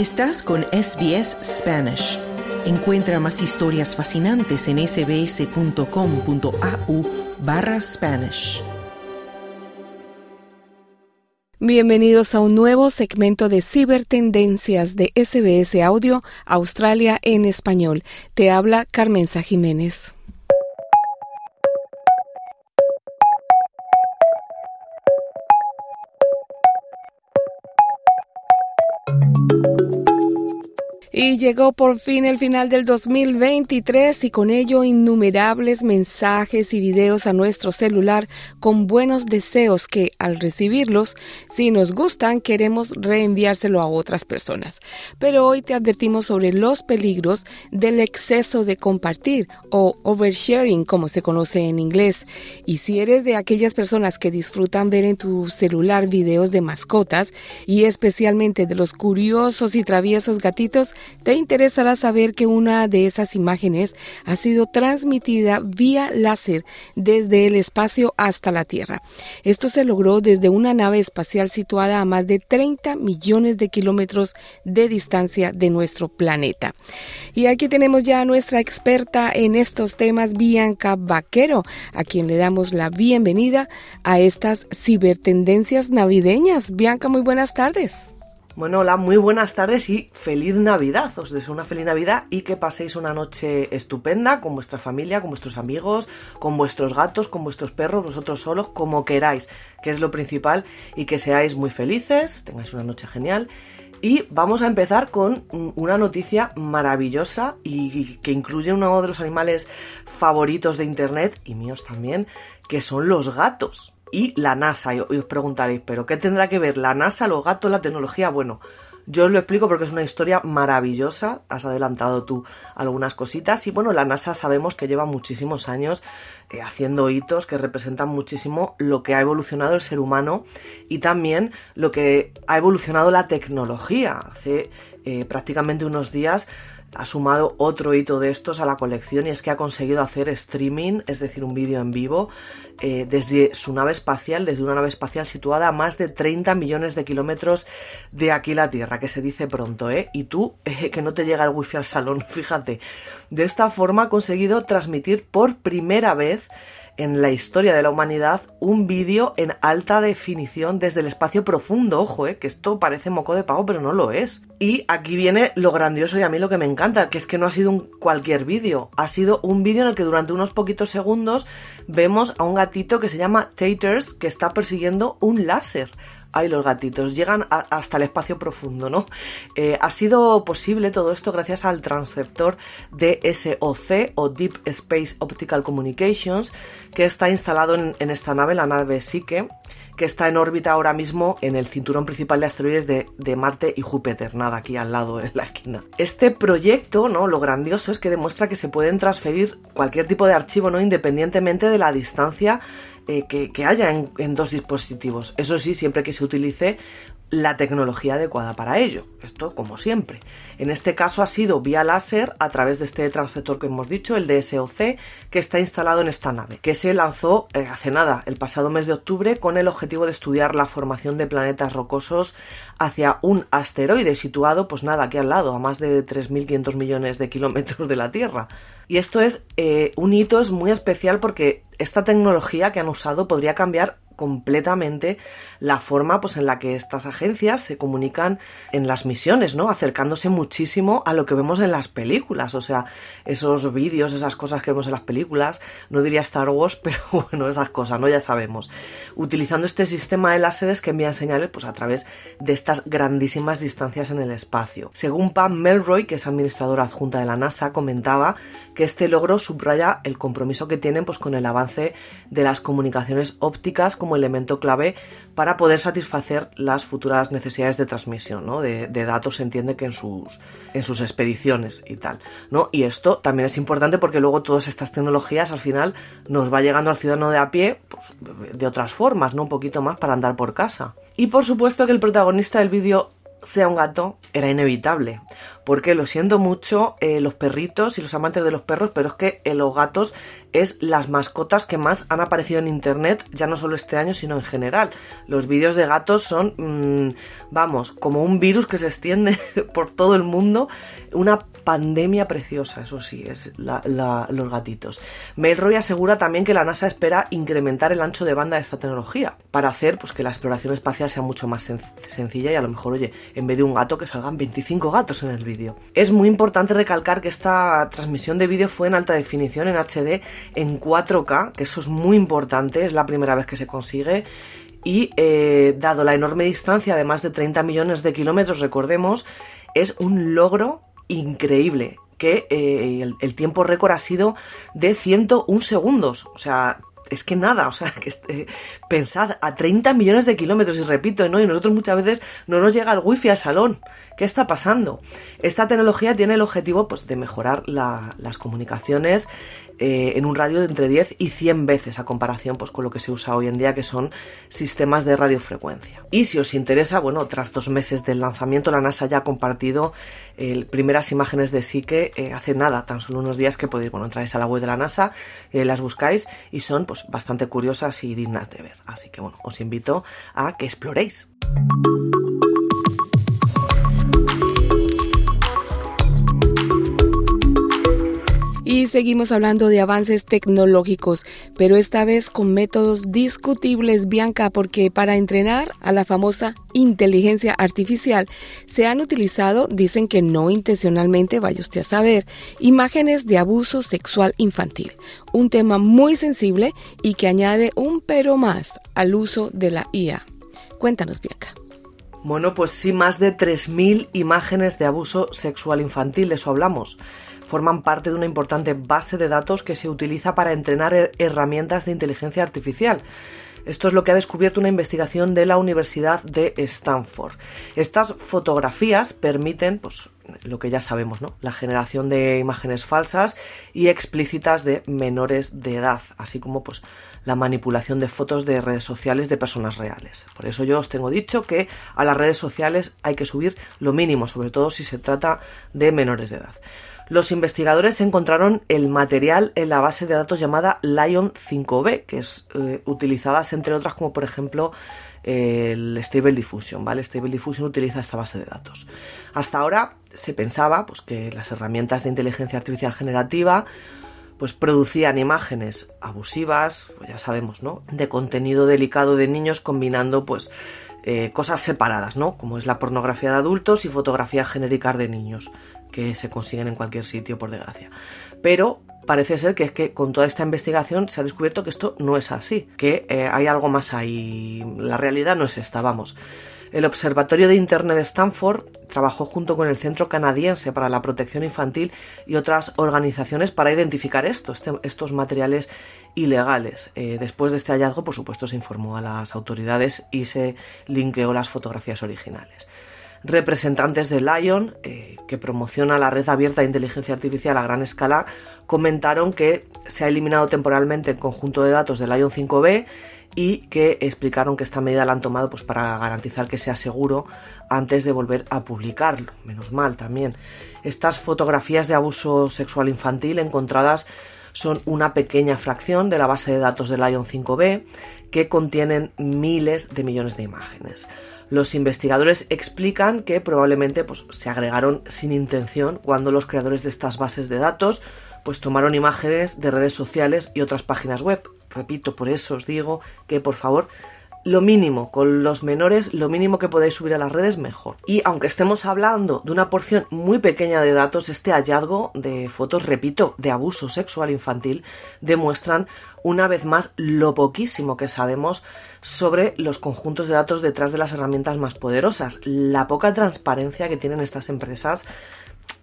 Estás con SBS Spanish. Encuentra más historias fascinantes en sbs.com.au barra Spanish. Bienvenidos a un nuevo segmento de Cibertendencias de SBS Audio Australia en español. Te habla Carmenza Jiménez. Y llegó por fin el final del 2023 y con ello innumerables mensajes y videos a nuestro celular con buenos deseos que al recibirlos, si nos gustan, queremos reenviárselo a otras personas. Pero hoy te advertimos sobre los peligros del exceso de compartir o oversharing como se conoce en inglés. Y si eres de aquellas personas que disfrutan ver en tu celular videos de mascotas y especialmente de los curiosos y traviesos gatitos, te interesará saber que una de esas imágenes ha sido transmitida vía láser desde el espacio hasta la Tierra. Esto se logró desde una nave espacial situada a más de 30 millones de kilómetros de distancia de nuestro planeta. Y aquí tenemos ya a nuestra experta en estos temas, Bianca Vaquero, a quien le damos la bienvenida a estas cibertendencias navideñas. Bianca, muy buenas tardes. Bueno, hola, muy buenas tardes y feliz Navidad. Os deseo una feliz Navidad y que paséis una noche estupenda con vuestra familia, con vuestros amigos, con vuestros gatos, con vuestros perros, vosotros solos, como queráis, que es lo principal, y que seáis muy felices, tengáis una noche genial. Y vamos a empezar con una noticia maravillosa y que incluye uno de los animales favoritos de Internet y míos también, que son los gatos y la NASA. Y os preguntaréis, ¿pero qué tendrá que ver la NASA, los gatos, la tecnología? Bueno, yo os lo explico porque es una historia maravillosa. Has adelantado tú algunas cositas. Y bueno, la NASA sabemos que lleva muchísimos años eh, haciendo hitos que representan muchísimo lo que ha evolucionado el ser humano y también lo que ha evolucionado la tecnología. Hace eh, prácticamente unos días ha sumado otro hito de estos a la colección y es que ha conseguido hacer streaming, es decir, un vídeo en vivo, eh, desde su nave espacial, desde una nave espacial situada a más de 30 millones de kilómetros de aquí la Tierra, que se dice pronto, ¿eh? Y tú, eh, que no te llega el wifi al salón, fíjate. De esta forma ha conseguido transmitir por primera vez en la historia de la humanidad un vídeo en alta definición desde el espacio profundo. Ojo, eh, que esto parece moco de pavo, pero no lo es. Y aquí viene lo grandioso y a mí lo que me encanta, que es que no ha sido un cualquier vídeo, ha sido un vídeo en el que durante unos poquitos segundos vemos a un gatito que se llama Taters que está persiguiendo un láser. Ay, los gatitos, llegan hasta el espacio profundo, ¿no? Eh, ha sido posible todo esto gracias al transceptor DSOC o Deep Space Optical Communications, que está instalado en, esta nave, la nave Psyche, que está en órbita ahora mismo en el cinturón principal de asteroides de, Marte y Júpiter, nada aquí al lado en la esquina. Este proyecto, ¿no? Lo grandioso es que demuestra que se pueden transferir cualquier tipo de archivo, ¿no? Independientemente de la distancia eh, que, haya en, dos dispositivos. Eso sí, siempre que se utilice la tecnología adecuada para ello. Esto como siempre. En este caso ha sido vía láser a través de este transceptor que hemos dicho, el DSOC, que está instalado en esta nave, que se lanzó eh, hace nada, el pasado mes de octubre, con el objetivo de estudiar la formación de planetas rocosos hacia un asteroide situado, pues nada, aquí al lado, a más de 3.500 millones de kilómetros de la Tierra. Y esto es eh, un hito, es muy especial porque esta tecnología que han usado podría cambiar completamente la forma pues en la que estas agencias se comunican en las misiones, ¿no? Acercándose muchísimo a lo que vemos en las películas, o sea, esos vídeos, esas cosas que vemos en las películas, no diría Star Wars, pero bueno, esas cosas, ¿no? Ya sabemos. Utilizando este sistema de láseres que envían señales pues a través de estas grandísimas distancias en el espacio. Según Pam Melroy, que es administradora adjunta de la NASA, comentaba que este logro subraya el compromiso que tienen pues con el avance de las comunicaciones ópticas como elemento clave para poder satisfacer las futuras necesidades de transmisión ¿no? de, datos, se entiende que en sus, en sus expediciones y tal. ¿no? Y esto también es importante porque luego todas estas tecnologías al final nos va llegando al ciudadano de a pie pues, de otras formas, ¿no? un poquito más para andar por casa. Y por supuesto que el protagonista del vídeo sea un gato era inevitable. Porque lo siento mucho, eh, los perritos y los amantes de los perros, pero es que eh, los gatos es las mascotas que más han aparecido en internet, ya no solo este año, sino en general. Los vídeos de gatos son, mm, vamos, como un virus que se extiende por todo el mundo. Una pandemia preciosa, eso sí, es los gatitos. Melroy asegura también que la NASA espera incrementar el ancho de banda de esta tecnología para hacer pues, que la exploración espacial sea mucho más sencilla y a lo mejor, oye, en vez de un gato que salgan 25 gatos en el vídeo. Es muy importante recalcar que esta transmisión de vídeo fue en alta definición, en HD, en 4K, que eso es muy importante, es la primera vez que se consigue y eh, dado la enorme distancia de más de 30 millones de kilómetros, recordemos, es un logro increíble que eh, el, el, tiempo récord ha sido de 101 segundos. O sea, es que nada, o sea, que eh, pensad a 30 millones de kilómetros, y repito, ¿no? Y nosotros muchas veces no nos llega el wifi al salón. ¿Qué está pasando? Esta tecnología tiene el objetivo pues, de mejorar las comunicaciones eh, en un radio de entre 10 y 100 veces a comparación pues, con lo que se usa hoy en día, que son sistemas de radiofrecuencia. Y si os interesa, bueno, tras dos meses del lanzamiento, la NASA ya ha compartido eh, primeras imágenes de Psique eh, hace nada, tan solo unos días que podéis, bueno, entráis a la web de la NASA, las buscáis y son pues bastante curiosas y dignas de ver. Así que bueno, os invito a que exploréis. Seguimos hablando de avances tecnológicos, pero esta vez con métodos discutibles, Bianca, porque para entrenar a la famosa inteligencia artificial se han utilizado, dicen que no intencionalmente, vaya usted a saber, imágenes de abuso sexual infantil, un tema muy sensible y que añade un pero más al uso de la IA. Cuéntanos, Bianca. Bueno, pues sí, más de 3.000 imágenes de abuso sexual infantil, eso hablamos forman parte de una importante base de datos que se utiliza para entrenar herramientas de inteligencia artificial. Esto es lo que ha descubierto una investigación de la Universidad de Stanford. Estas fotografías permiten, pues, lo que ya sabemos, ¿no? La generación de imágenes falsas y explícitas de menores de edad, así como, pues, la manipulación de fotos de redes sociales de personas reales. Por eso yo os tengo dicho que a las redes sociales hay que subir lo mínimo, sobre todo si se trata de menores de edad. Los investigadores encontraron el material en la base de datos llamada Lion 5B, que es eh, utilizada entre otras como por ejemplo el Stable Diffusion, ¿vale? Stable Diffusion utiliza esta base de datos. Hasta ahora se pensaba pues, que las herramientas de inteligencia artificial generativa pues producían imágenes abusivas, pues ya sabemos, ¿no? De contenido delicado de niños combinando pues eh, cosas separadas, ¿no? Como es la pornografía de adultos y fotografías genéricas de niños, que se consiguen en cualquier sitio, por desgracia. Pero parece ser que es que con toda esta investigación se ha descubierto que esto no es así, que eh, hay algo más ahí. La realidad no es esta, vamos. El Observatorio de Internet de Stanford trabajó junto con el Centro Canadiense para la Protección Infantil y otras organizaciones para identificar estos, estos materiales ilegales. Eh, después de este hallazgo, por supuesto, se informó a las autoridades y se linkeó las fotografías originales. Representantes de Lion, eh, que promociona la red abierta de inteligencia artificial a gran escala, comentaron que se ha eliminado temporalmente el conjunto de datos de Lion 5B y que explicaron que esta medida la han tomado pues, para garantizar que sea seguro antes de volver a publicarlo. Menos mal también. Estas fotografías de abuso sexual infantil encontradas son una pequeña fracción de la base de datos de Lion 5B que contienen miles de millones de imágenes. Los investigadores explican que probablemente pues, se agregaron sin intención cuando los creadores de estas bases de datos pues tomaron imágenes de redes sociales y otras páginas web. Repito, por eso os digo que por favor lo mínimo, con los menores, lo mínimo que podéis subir a las redes, mejor. Y aunque estemos hablando de una porción muy pequeña de datos, este hallazgo de fotos, repito, de abuso sexual infantil, demuestran una vez más lo poquísimo que sabemos sobre los conjuntos de datos detrás de las herramientas más poderosas, la poca transparencia que tienen estas empresas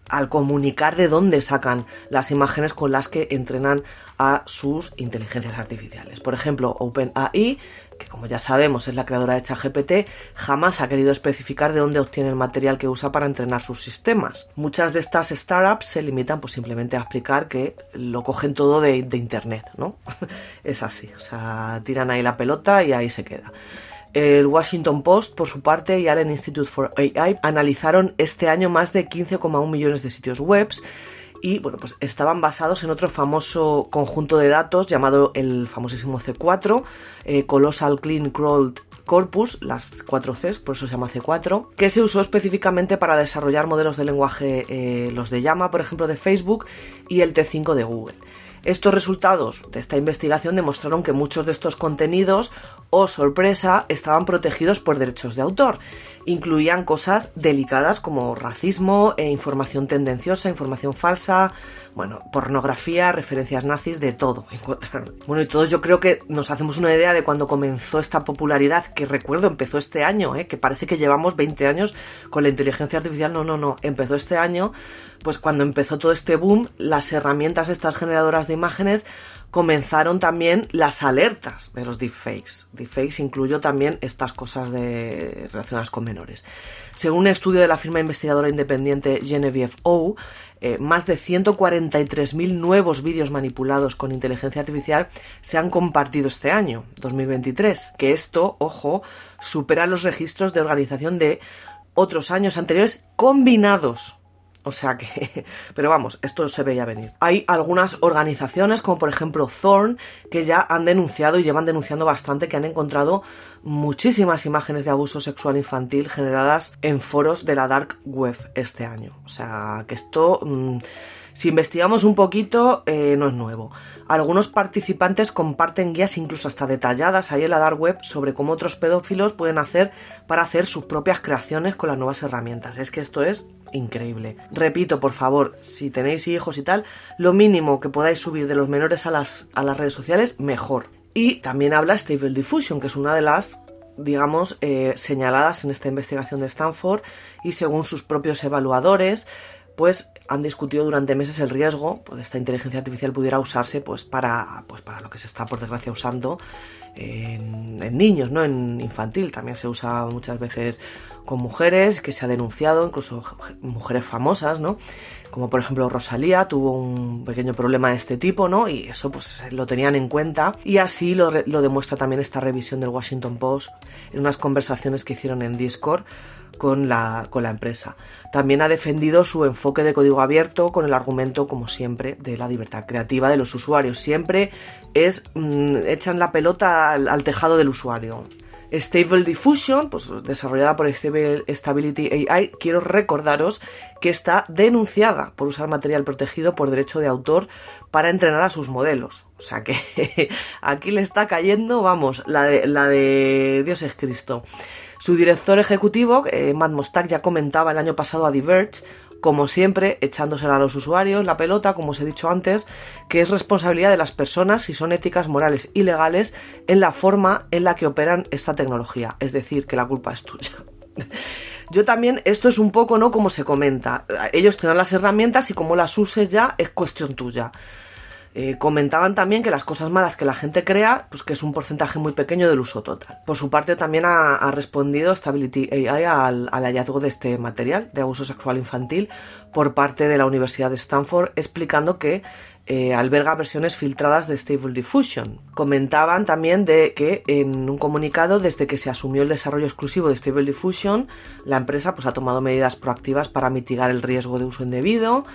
al comunicar de dónde sacan las imágenes con las que entrenan a sus inteligencias artificiales. Por ejemplo, OpenAI, que como ya sabemos es la creadora de ChatGPT, jamás ha querido especificar de dónde obtiene el material que usa para entrenar sus sistemas. Muchas de estas startups se limitan pues simplemente a explicar que lo cogen todo de, de internet, ¿no? es así, o sea, tiran ahí la pelota y ahí se queda. El Washington Post, por su parte, y Allen Institute for AI analizaron este año más de 15,1 millones de sitios web y bueno, pues estaban basados en otro famoso conjunto de datos llamado el famosísimo C4, eh, Colossal Clean Crawled Corpus, las 4 Cs, por eso se llama C4, que se usó específicamente para desarrollar modelos de lenguaje, eh, los de llama, por ejemplo, de Facebook, y el T5 de Google. Estos resultados de esta investigación demostraron que muchos de estos contenidos, oh sorpresa, estaban protegidos por derechos de autor. Incluían cosas delicadas como racismo, e información tendenciosa, información falsa, bueno, pornografía, referencias nazis, de todo. Bueno, y todos yo creo que nos hacemos una idea de cuando comenzó esta popularidad, que recuerdo empezó este año, ¿eh? que parece que llevamos 20 años con la inteligencia artificial. No, no, no, empezó este año, pues cuando empezó todo este boom, las herramientas estas generadoras de imágenes comenzaron también las alertas de los deepfakes. Deepfakes incluyó también estas cosas de, relacionadas con menores. Según un estudio de la firma investigadora independiente Genevieve O, eh, más de 143.000 nuevos vídeos manipulados con inteligencia artificial se han compartido este año, 2023, que esto, ojo, supera los registros de organización de otros años anteriores combinados. O sea que, pero vamos, esto se veía venir. Hay algunas organizaciones, como por ejemplo Thorn, que ya han denunciado y llevan denunciando bastante que han encontrado muchísimas imágenes de abuso sexual infantil generadas en foros de la dark web este año. O sea que esto, mm, si investigamos un poquito, eh, no es nuevo. Algunos participantes comparten guías incluso hasta detalladas ahí en la dark web sobre cómo otros pedófilos pueden hacer para hacer sus propias creaciones con las nuevas herramientas. Es que esto es increíble. Repito, por favor, si tenéis hijos y tal, lo mínimo que podáis subir de los menores a las, a las redes sociales, mejor. Y también habla Stable Diffusion, que es una de las digamos, eh, señaladas en esta investigación de Stanford y según sus propios evaluadores, pues han discutido durante meses el riesgo pues, de esta inteligencia artificial pudiera usarse pues para, pues, para lo que se está por desgracia usando en, niños, ¿no? En infantil también se usa muchas veces con mujeres, que se ha denunciado, incluso mujeres famosas, ¿no? Como por ejemplo Rosalía tuvo un pequeño problema de este tipo, ¿no? Y eso pues lo tenían en cuenta. Y así lo, lo demuestra también esta revisión del Washington Post en unas conversaciones que hicieron en Discord con la, con la empresa. También ha defendido su enfoque de código abierto con el argumento, como siempre, de la libertad creativa de los usuarios. Siempre es mm, echan la pelota al, tejado del usuario. Stable Diffusion, pues desarrollada por Stability AI, quiero recordaros que está denunciada por usar material protegido por derecho de autor para entrenar a sus modelos. O sea que aquí le está cayendo, vamos, la de, la de Dios es Cristo. Su director ejecutivo, eh, Matt Mostak, ya comentaba el año pasado a Diverge, como siempre, echándosela a los usuarios la pelota, como os he dicho antes, que es responsabilidad de las personas si son éticas, morales y legales en la forma en la que operan esta tecnología. Es decir, que la culpa es tuya. Yo también, esto es un poco, ¿no? Como se comenta. Ellos tienen las herramientas y como las uses ya es cuestión tuya. Eh, comentaban también que las cosas malas que la gente crea, pues que es un porcentaje muy pequeño del uso total. Por su parte también ha, respondido Stability AI al, hallazgo de este material de abuso sexual infantil por parte de la Universidad de Stanford, explicando que eh, alberga versiones filtradas de Stable Diffusion. Comentaban también de que en un comunicado, desde que se asumió el desarrollo exclusivo de Stable Diffusion, la empresa pues, ha tomado medidas proactivas para mitigar el riesgo de uso indebido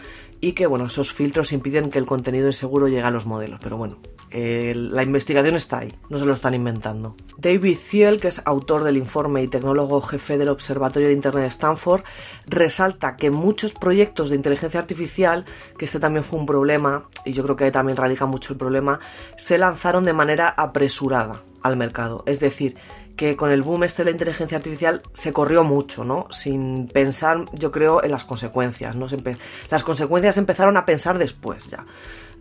y que bueno, esos filtros impiden que el contenido inseguro llegue a los modelos. Pero bueno, la investigación está ahí, no se lo están inventando. David Thiel, que es autor del informe y tecnólogo jefe del Observatorio de Internet de Stanford, resalta que muchos proyectos de inteligencia artificial, que este también fue un problema, y yo creo que también radica mucho el problema, se lanzaron de manera apresurada al mercado. Es decir, que con el boom este de la inteligencia artificial se corrió mucho, ¿no? Sin pensar, yo creo, en las consecuencias, ¿no? las consecuencias empezaron a pensar después ya.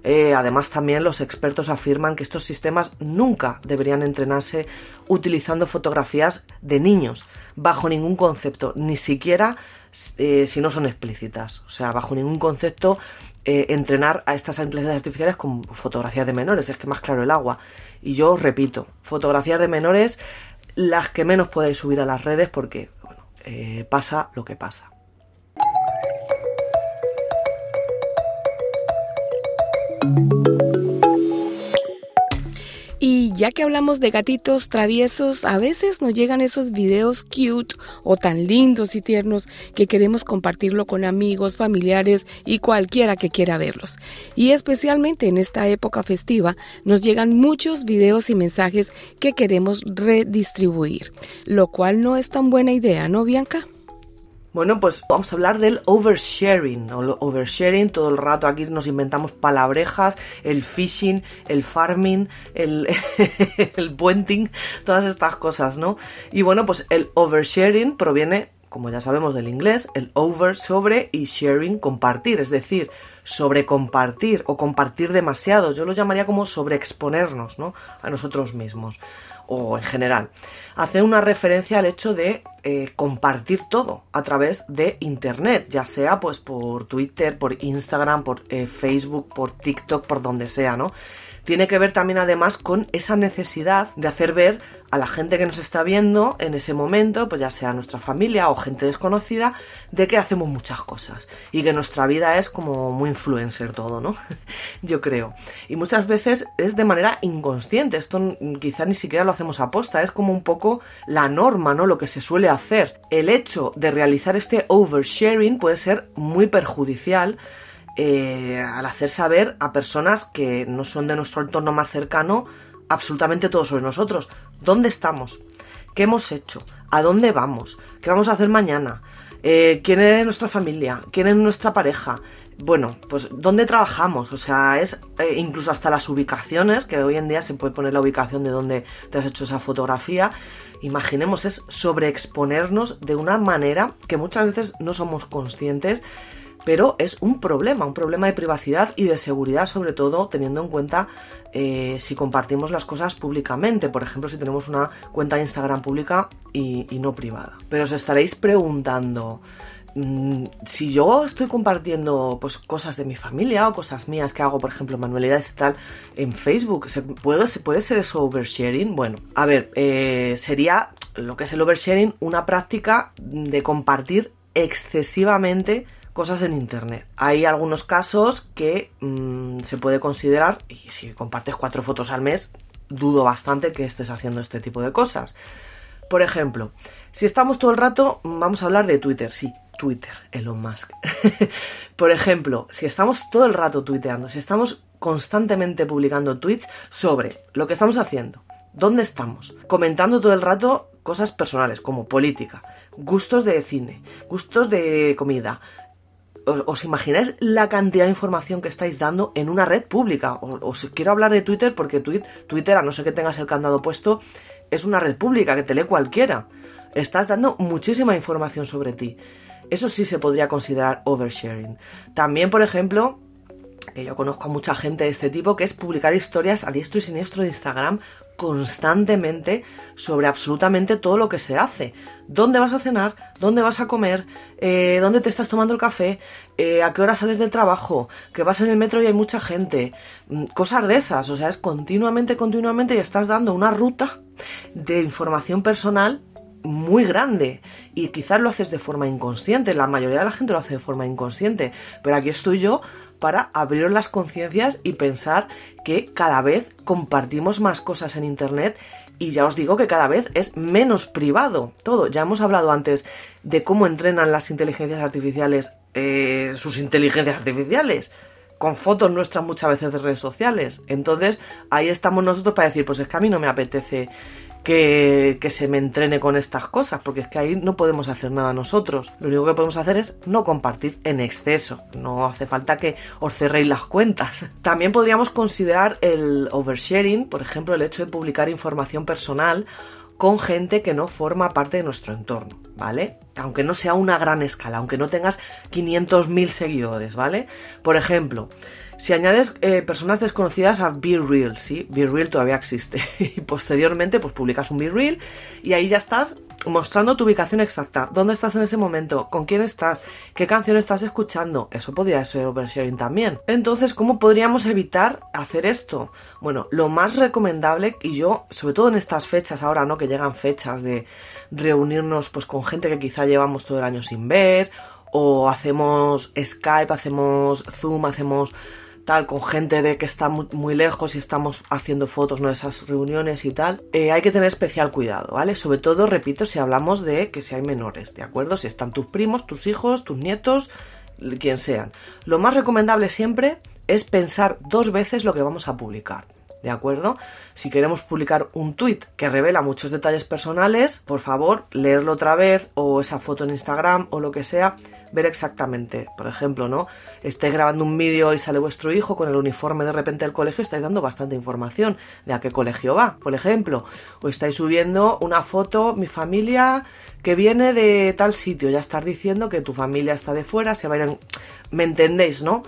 Eh, además, también los expertos afirman que estos sistemas nunca deberían entrenarse utilizando fotografías de niños, bajo ningún concepto, ni siquiera eh, si no son explícitas. O sea, bajo ningún concepto eh, entrenar a estas inteligencias artificiales con fotografías de menores, es que más claro el agua. Y yo os repito, fotografías de menores las que menos podéis subir a las redes porque eh, pasa lo que pasa. Ya que hablamos de gatitos traviesos, a veces nos llegan esos videos cute o tan lindos y tiernos que queremos compartirlo con amigos, familiares y cualquiera que quiera verlos. Y especialmente en esta época festiva nos llegan muchos videos y mensajes que queremos redistribuir, lo cual no es tan buena idea, ¿no, Bianca? Bueno, pues vamos a hablar del oversharing. O oversharing, todo el rato aquí nos inventamos palabrejas, el phishing, el farming, el, el puenting, todas estas cosas, ¿no? Y bueno, pues el oversharing proviene, como ya sabemos del inglés, el over sobre y sharing compartir, es decir, sobre compartir o compartir demasiado. Yo lo llamaría como sobreexponernos, ¿no? A nosotros mismos o en general, hace una referencia al hecho de eh, compartir todo a través de Internet, ya sea pues por Twitter, por Instagram, por eh, Facebook, por TikTok, por donde sea, ¿no? tiene que ver también además con esa necesidad de hacer ver a la gente que nos está viendo en ese momento, pues ya sea nuestra familia o gente desconocida, de que hacemos muchas cosas y que nuestra vida es como muy influencer todo, ¿no? Yo creo. Y muchas veces es de manera inconsciente, esto quizá ni siquiera lo hacemos a posta, es como un poco la norma, ¿no? Lo que se suele hacer. El hecho de realizar este oversharing puede ser muy perjudicial eh, al hacer saber a personas que no son de nuestro entorno más cercano absolutamente todo sobre nosotros. ¿Dónde estamos? ¿Qué hemos hecho? ¿A dónde vamos? ¿Qué vamos a hacer mañana? Eh, ¿Quién es nuestra familia? ¿Quién es nuestra pareja? Bueno, pues ¿dónde trabajamos? O sea, es eh, incluso hasta las ubicaciones, que hoy en día se puede poner la ubicación de donde te has hecho esa fotografía. Imaginemos, es sobreexponernos de una manera que muchas veces no somos conscientes pero es un problema, un problema de privacidad y de seguridad, sobre todo teniendo en cuenta eh, si compartimos las cosas públicamente, por ejemplo, si tenemos una cuenta de Instagram pública y, no privada. Pero os estaréis preguntando, mm, si yo estoy compartiendo pues cosas de mi familia o cosas mías que hago, por ejemplo, manualidades y tal, en Facebook, ¿se puede, puede ser eso oversharing? Bueno, a ver, eh, sería lo que es el oversharing una práctica de compartir excesivamente cosas en Internet. Hay algunos casos que mm, se puede considerar, y si compartes cuatro fotos al mes, dudo bastante que estés haciendo este tipo de cosas. Por ejemplo, si estamos todo el rato, vamos a hablar de Twitter, sí, Twitter, Elon Musk. Por ejemplo, si estamos todo el rato tuiteando, si estamos constantemente publicando tweets sobre lo que estamos haciendo, dónde estamos, comentando todo el rato cosas personales como política, gustos de cine, gustos de comida, ¿Os imagináis la cantidad de información que estáis dando en una red pública? Os, quiero hablar de Twitter porque Twitter, a no ser que tengas el candado puesto, es una red pública que te lee cualquiera. Estás dando muchísima información sobre ti. Eso sí se podría considerar oversharing. También, por ejemplo, que yo conozco a mucha gente de este tipo, que es publicar historias a diestro y siniestro de Instagram constantemente sobre absolutamente todo lo que se hace. ¿Dónde vas a cenar? ¿Dónde vas a comer? Eh, ¿Dónde te estás tomando el café? Eh, ¿A qué hora sales del trabajo? ¿Que vas en el metro y hay mucha gente? Mm, cosas de esas, o sea, es continuamente, continuamente y estás dando una ruta de información personal muy grande y quizás lo haces de forma inconsciente, la mayoría de la gente lo hace de forma inconsciente, pero aquí estoy yo para abrir las conciencias y pensar que cada vez compartimos más cosas en Internet y ya os digo que cada vez es menos privado todo. Ya hemos hablado antes de cómo entrenan las inteligencias artificiales eh, sus inteligencias artificiales con fotos nuestras muchas veces de redes sociales. Entonces ahí estamos nosotros para decir, pues es que a mí no me apetece que, se me entrene con estas cosas, porque es que ahí no podemos hacer nada nosotros. Lo único que podemos hacer es no compartir en exceso. No hace falta que os cerréis las cuentas. También podríamos considerar el oversharing, por ejemplo, el hecho de publicar información personal con gente que no forma parte de nuestro entorno, ¿vale? Aunque no sea una gran escala, aunque no tengas 500.000 seguidores, ¿vale? Por ejemplo, si añades eh, personas desconocidas a Be Real, ¿sí? Be Real todavía existe. y posteriormente, pues publicas un Be Real y ahí ya estás mostrando tu ubicación exacta. ¿Dónde estás en ese momento? ¿Con quién estás? ¿Qué canción estás escuchando? Eso podría ser oversharing también. Entonces, ¿cómo podríamos evitar hacer esto? Bueno, lo más recomendable, y yo, sobre todo en estas fechas ahora, ¿no? Que llegan fechas de reunirnos pues con gente que quizá llevamos todo el año sin ver, o hacemos Skype, hacemos Zoom, hacemos tal, con gente de que está muy, lejos y estamos haciendo fotos, ¿no? Esas reuniones y tal, eh, hay que tener especial cuidado, ¿vale? Sobre todo, repito, si hablamos de que si hay menores, ¿de acuerdo? Si están tus primos, tus hijos, tus nietos, quien sean. Lo más recomendable siempre es pensar dos veces lo que vamos a publicar. ¿De acuerdo? Si queremos publicar un tweet que revela muchos detalles personales, por favor, leerlo otra vez o esa foto en Instagram o lo que sea, ver exactamente. Por ejemplo, ¿no? Estáis grabando un vídeo y sale vuestro hijo con el uniforme de repente del colegio, estáis dando bastante información de a qué colegio va, por ejemplo. O estáis subiendo una foto, mi familia que viene de tal sitio, ya estar diciendo que tu familia está de fuera, se va a ir ¿Me entendéis, no?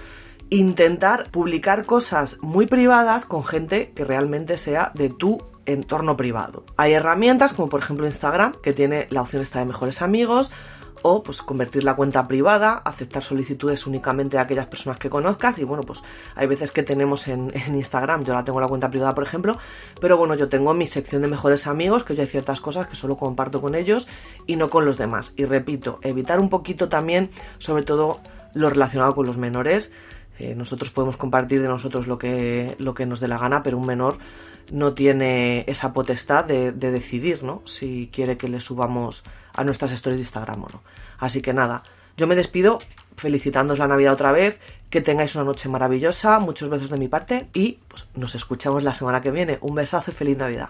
Intentar publicar cosas muy privadas con gente que realmente sea de tu entorno privado. Hay herramientas como por ejemplo Instagram que tiene la opción esta de mejores amigos o pues convertir la cuenta privada, aceptar solicitudes únicamente de aquellas personas que conozcas y bueno pues hay veces que tenemos en, Instagram, yo la tengo la cuenta privada por ejemplo, pero bueno yo tengo mi sección de mejores amigos que yo hay ciertas cosas que solo comparto con ellos y no con los demás y repito, evitar un poquito también sobre todo lo relacionado con los menores eh, nosotros podemos compartir de nosotros lo que, lo que nos dé la gana, pero un menor no tiene esa potestad de, decidir, ¿no? Si quiere que le subamos a nuestras stories de Instagram o no. Así que nada, yo me despido felicitándoos la Navidad otra vez, que tengáis una noche maravillosa, muchos besos de mi parte y pues nos escuchamos la semana que viene. Un besazo y feliz Navidad.